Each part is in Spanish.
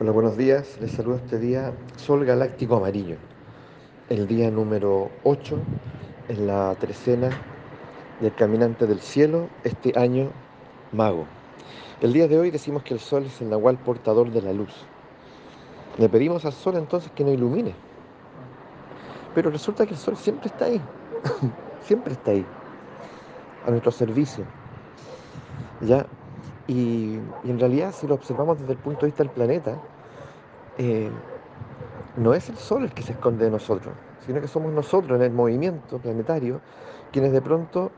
Hola, buenos días. Les saludo este día Sol Galáctico Amarillo, el día número 8 en la trecena del Caminante del Cielo, este año mago. El día de hoy decimos que el Sol es el nahual portador de la luz. Le pedimos al Sol entonces que nos ilumine. Pero resulta que el Sol siempre está ahí, siempre está ahí, a nuestro servicio. ¿Ya? Y, en realidad, si lo observamos desde el punto de vista del planeta, eh, no es el Sol el que se esconde de nosotros, sino que somos nosotros en el movimiento planetario quienes de pronto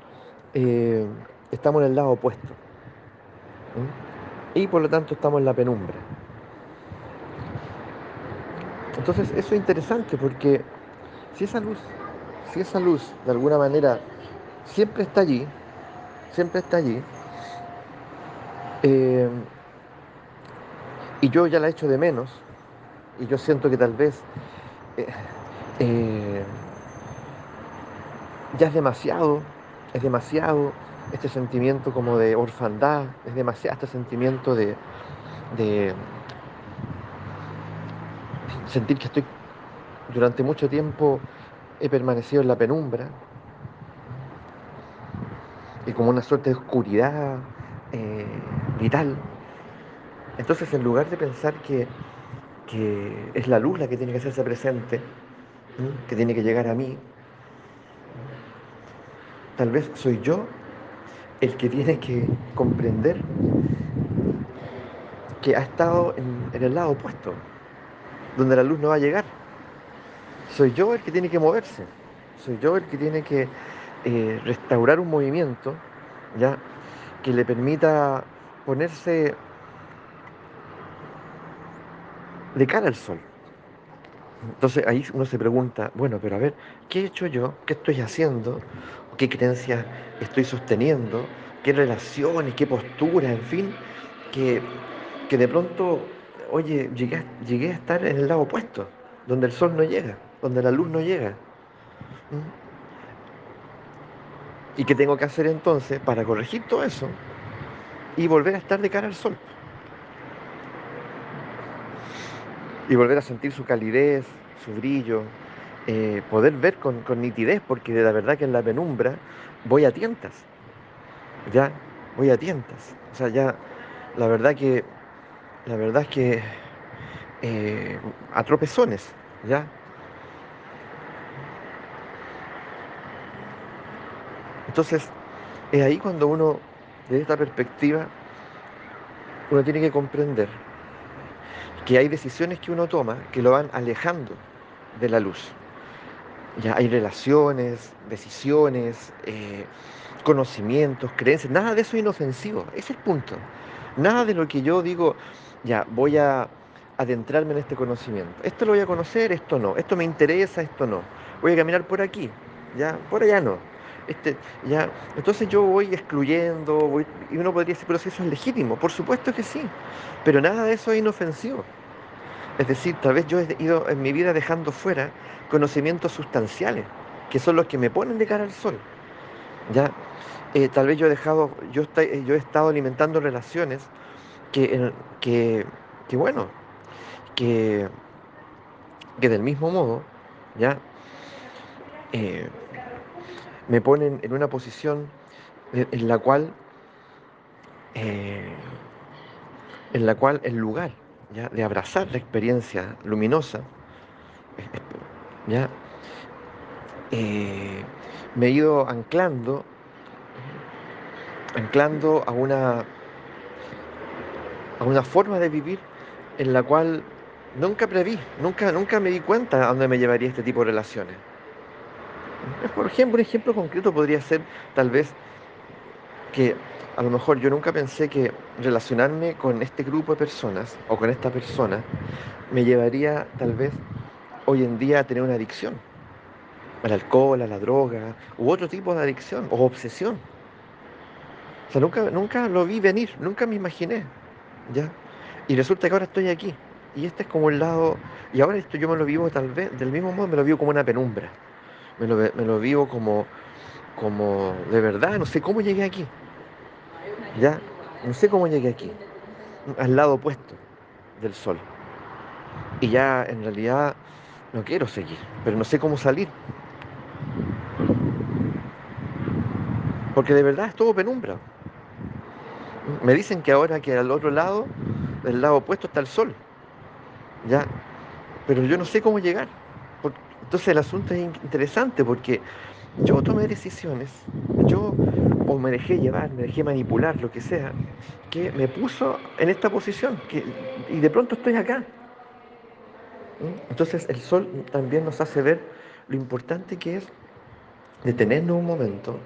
eh, estamos en el lado opuesto. Y por lo tanto estamos en la penumbra. Entonces eso es interesante porque si esa luz, si esa luz de alguna manera siempre está allí, siempre está allí, eh, y yo ya la echo de menos, y yo siento que tal vez eh, eh, ya es demasiado, es demasiado este sentimiento como de orfandad, es demasiado este sentimiento de, sentir que estoy durante mucho tiempo he permanecido en la penumbra y como una suerte de oscuridad vital. Entonces, en lugar de pensar que, que, es la luz la que tiene que hacerse presente, que tiene que llegar a mí, tal vez soy yo el que tiene que comprender que ha estado en, en el lado opuesto, donde la luz no va a llegar. Soy yo el que tiene que moverse, soy yo el que tiene que eh, restaurar un movimiento ya que le permita ponerse de cara al sol. Entonces ahí uno se pregunta, bueno, pero a ver, ¿qué he hecho yo? ¿Qué estoy haciendo? ¿Qué creencias estoy sosteniendo? ¿Qué relaciones? ¿Qué postura? En fin, que, que de pronto, oye, llegué, llegué a estar en el lado opuesto, donde el sol no llega, donde la luz no llega. ¿Mm? ¿Y qué tengo que hacer entonces para corregir todo eso y volver a estar de cara al sol? Y volver a sentir su calidez, su brillo, eh, poder ver con, nitidez, porque de la verdad que en la penumbra voy a tientas, ya voy a tientas. O sea, ya la verdad que, la verdad es que eh, a tropezones, ya. Entonces, es ahí cuando uno, desde esta perspectiva, uno tiene que comprender que hay decisiones que uno toma que lo van alejando de la luz. Ya hay relaciones, decisiones, eh, conocimientos, creencias, nada de eso es inofensivo, ese es el punto. Nada de lo que yo digo, ya voy a adentrarme en este conocimiento. Esto lo voy a conocer, esto no. Esto me interesa, esto no. Voy a caminar por aquí, ya, por allá no. Este, ya, entonces yo voy excluyendo, y uno podría decir, pero si eso es legítimo, por supuesto que sí, pero nada de eso es inofensivo. Es decir, tal vez yo he ido en mi vida dejando fuera conocimientos sustanciales, que son los que me ponen de cara al sol. Ya, eh, tal vez yo he dejado, yo, yo he estado alimentando relaciones que, que, que bueno, que, que del mismo modo, ya, eh, me ponen en una posición en la cual eh, en la cual el lugar ¿ya? de abrazar la experiencia luminosa ¿ya? Eh, me he ido anclando anclando a una a una forma de vivir en la cual nunca preví, nunca, nunca me di cuenta a dónde me llevaría este tipo de relaciones. Por ejemplo, un ejemplo concreto podría ser tal vez que a lo mejor yo nunca pensé que relacionarme con este grupo de personas o con esta persona me llevaría tal vez hoy en día a tener una adicción al alcohol, a la droga u otro tipo de adicción o obsesión. O sea, nunca, nunca lo vi venir, nunca me imaginé. ¿ya? Y resulta que ahora estoy aquí. Y este es como el lado, y ahora esto yo me lo vivo tal vez, del mismo modo me lo vivo como una penumbra. Me lo, me lo vivo como, como de verdad, no sé cómo llegué aquí. ¿Ya? No sé cómo llegué aquí. Al lado opuesto del sol. Y ya en realidad no quiero seguir, pero no sé cómo salir. Porque de verdad es todo penumbra. Me dicen que ahora que al otro lado, del lado opuesto está el sol. Ya. Pero yo no sé cómo llegar. Entonces el asunto es interesante porque yo tomé decisiones, yo o me dejé llevar, me dejé manipular, lo que sea, que me puso en esta posición y de pronto estoy acá. Entonces el sol también nos hace ver lo importante que es detenernos un momento,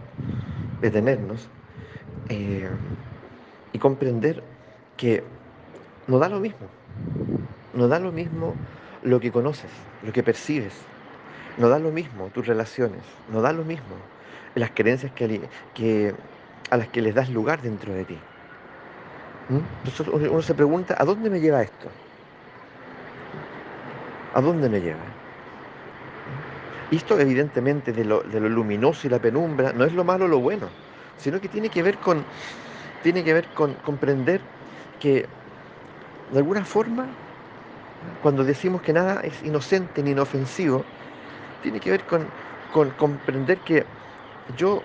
detenernos eh, y comprender que no da lo mismo, no da lo mismo lo que conoces, lo que percibes, no da lo mismo tus relaciones, no da lo mismo las creencias que, a las que les das lugar dentro de ti. ¿Mm? Entonces uno se pregunta, ¿a dónde me lleva esto? ¿A dónde me lleva? Y esto evidentemente de lo, de lo luminoso y la penumbra no es lo malo o lo bueno, sino que tiene que ver con, tiene que ver con comprender que de alguna forma, cuando decimos que nada es inocente ni inofensivo, tiene que ver con, comprender que yo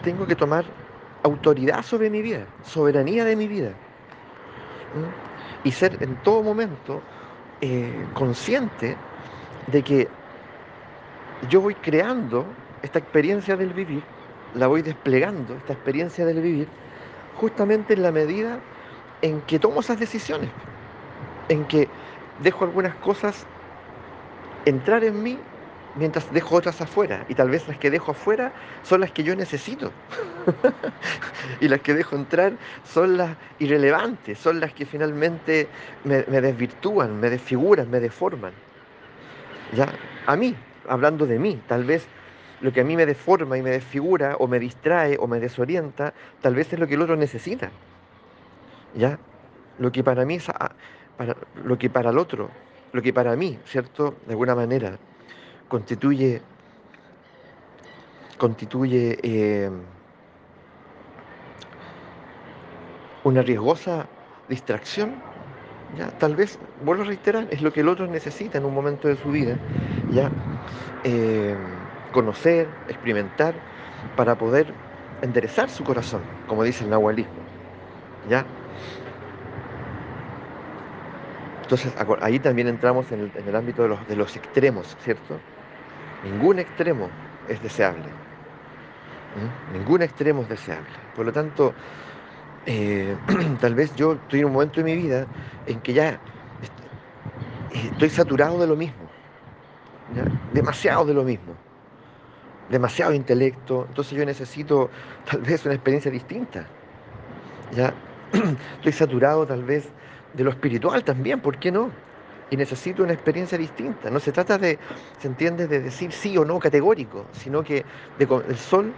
tengo que tomar autoridad sobre mi vida, soberanía de mi vida. Y ser en todo momento eh, consciente de que yo voy creando esta experiencia del vivir, la voy desplegando, esta experiencia del vivir, justamente en la medida en que tomo esas decisiones, en que dejo algunas cosas entrar en mí mientras dejo otras afuera. Y tal vez las que dejo afuera son las que yo necesito. y las que dejo entrar son las irrelevantes, son las que finalmente me, desvirtúan, me desfiguran, me deforman. ¿Ya? A mí, hablando de mí, tal vez lo que a mí me deforma y me desfigura, o me distrae, o me desorienta, tal vez es lo que el otro necesita. ¿Ya? Lo que para mí es, para, lo que para el otro, lo que para mí, ¿cierto? De alguna manera, constituye, constituye eh, una riesgosa distracción, ¿ya? tal vez, vuelvo a reiterar, es lo que el otro necesita en un momento de su vida, ¿ya? Eh, conocer, experimentar, para poder enderezar su corazón, como dice el nahualismo. ¿ya? Entonces ahí también entramos en el, ámbito de los, de los extremos, ¿cierto? Ningún extremo es deseable. Ningún extremo es deseable. Por lo tanto, eh, tal vez yo estoy en un momento de mi vida en que ya estoy saturado de lo mismo. Demasiado de lo mismo. Demasiado intelecto. Entonces yo necesito tal vez una experiencia distinta. ¿ya? Estoy saturado tal vez de lo espiritual también, ¿por qué no? Y necesito una experiencia distinta. No se trata de, se entiende, de decir sí o no categórico, sino que el sol,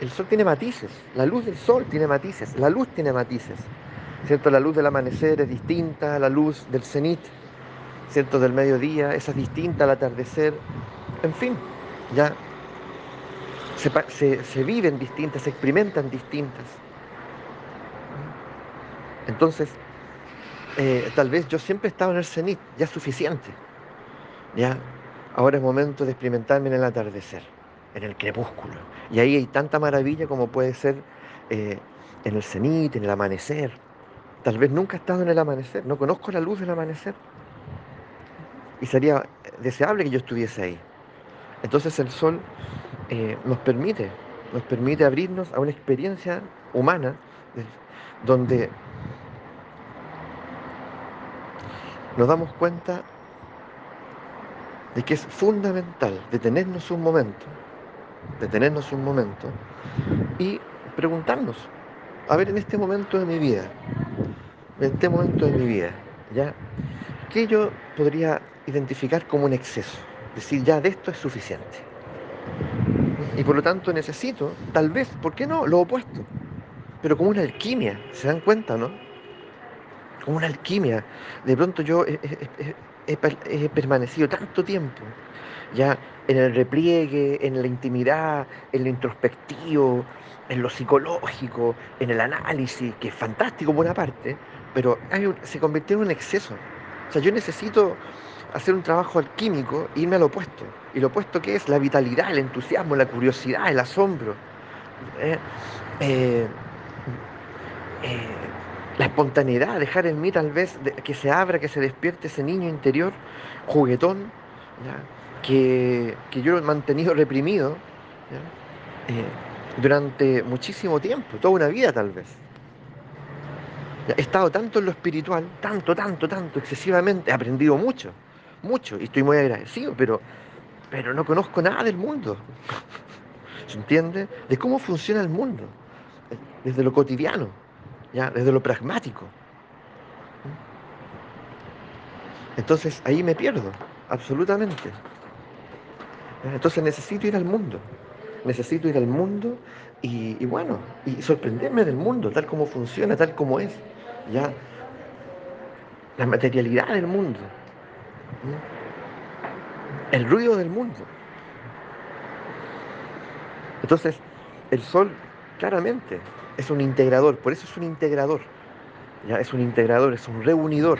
el sol tiene matices, la luz del sol tiene matices, la luz tiene matices, ¿cierto? La luz del amanecer es distinta a la luz del cenit, ¿cierto? Del mediodía, esa es distinta al atardecer, en fin, ya se, se viven distintas, se experimentan distintas. Entonces, eh, tal vez yo siempre he estado en el cenit, ya suficiente. ¿ya? Ahora es momento de experimentarme en el atardecer, en el crepúsculo. Y ahí hay tanta maravilla como puede ser eh, en el cenit, en el amanecer. Tal vez nunca he estado en el amanecer, no conozco la luz del amanecer. Y sería deseable que yo estuviese ahí. Entonces el sol eh, nos permite, nos permite abrirnos a una experiencia humana donde nos damos cuenta de que es fundamental detenernos un momento, detenernos un momento y preguntarnos, a ver, en este momento de mi vida, en este momento de mi vida, ¿ya? ¿Qué yo podría identificar como un exceso? Decir, ya de esto es suficiente. Y por lo tanto necesito, tal vez, ¿por qué no? Lo opuesto. Pero como una alquimia, ¿se dan cuenta, no? Como una alquimia. De pronto yo he, permanecido tanto tiempo ya en el repliegue, en la intimidad, en lo introspectivo, en lo psicológico, en el análisis, que es fantástico por una parte, pero se convirtió en un exceso. O sea, yo necesito hacer un trabajo alquímico e irme al opuesto. Y lo opuesto que es la vitalidad, el entusiasmo, la curiosidad, el asombro. ¿eh? Eh, eh, la espontaneidad, dejar en mí tal vez que se abra, que se despierte ese niño interior, juguetón, Que, yo he mantenido reprimido durante muchísimo tiempo, toda una vida tal vez. He estado tanto en lo espiritual, tanto, tanto, tanto, excesivamente, he aprendido mucho, mucho, y estoy muy agradecido, pero, pero no conozco nada del mundo. ¿Se entiende? De cómo funciona el mundo, desde lo cotidiano, ¿ya? desde lo pragmático. Entonces ahí me pierdo, absolutamente. Entonces necesito ir al mundo, necesito ir al mundo y, bueno, y sorprenderme del mundo, tal como funciona, tal como es. ¿ya? La materialidad del mundo, el ruido del mundo. Entonces, el sol claramente es un integrador, por eso es un integrador, ya es un integrador, es un reunidor,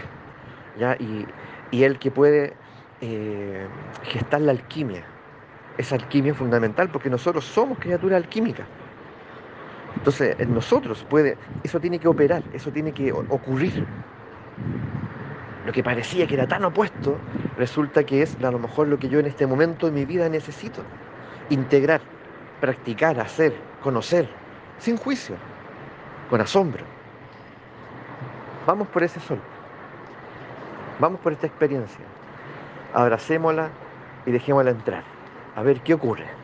ya y, el que puede eh, gestar la alquimia. Esa alquimia es fundamental porque nosotros somos criaturas alquímicas. Entonces, en nosotros puede, eso tiene que operar, eso tiene que ocurrir. Lo que parecía que era tan opuesto, resulta que es a lo mejor lo que yo en este momento de mi vida necesito. Integrar, practicar, hacer, conocer, sin juicio, con asombro. Vamos por ese sol. Vamos por esta experiencia. Abracémosla y dejémosla entrar. A ver qué ocurre.